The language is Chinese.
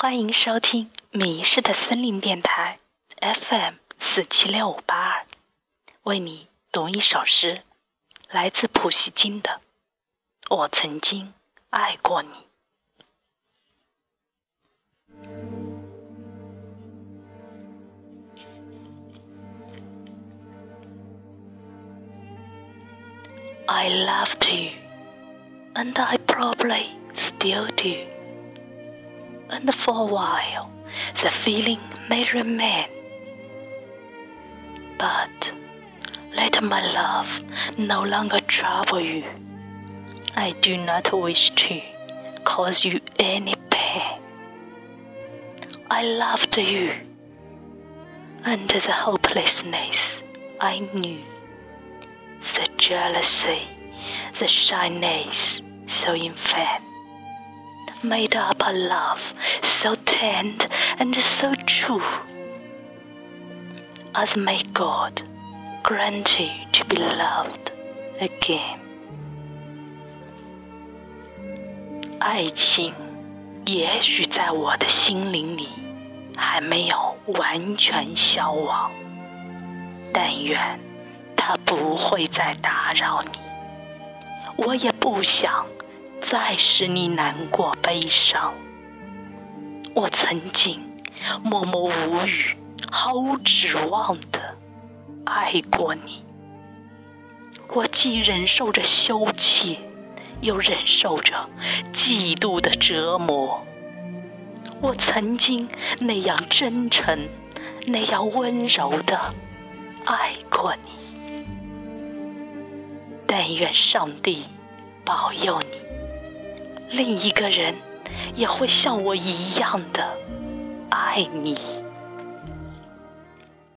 欢迎收听《迷失的森林电台》FM 四七六五八二，为你读一首诗，来自普希金的《我曾经爱过你》。I loved you, and I probably still do. And for a while, the feeling may remain. But let my love no longer trouble you. I do not wish to cause you any pain. I loved you, and the hopelessness I knew the jealousy, the shyness so infant, made up a love so tender and so true, as may God grant you to be loved again. 爱情也许在我的心灵里还没有完全消亡，但愿。他不会再打扰你，我也不想 再使你难过悲伤。我曾经默默无语、毫无指望的爱过你，我既忍受着羞怯，又忍受着嫉妒的折磨。我曾经那样真诚、那样温柔的爱过你。但愿上帝保佑你，另一个人也会像我一样的爱你。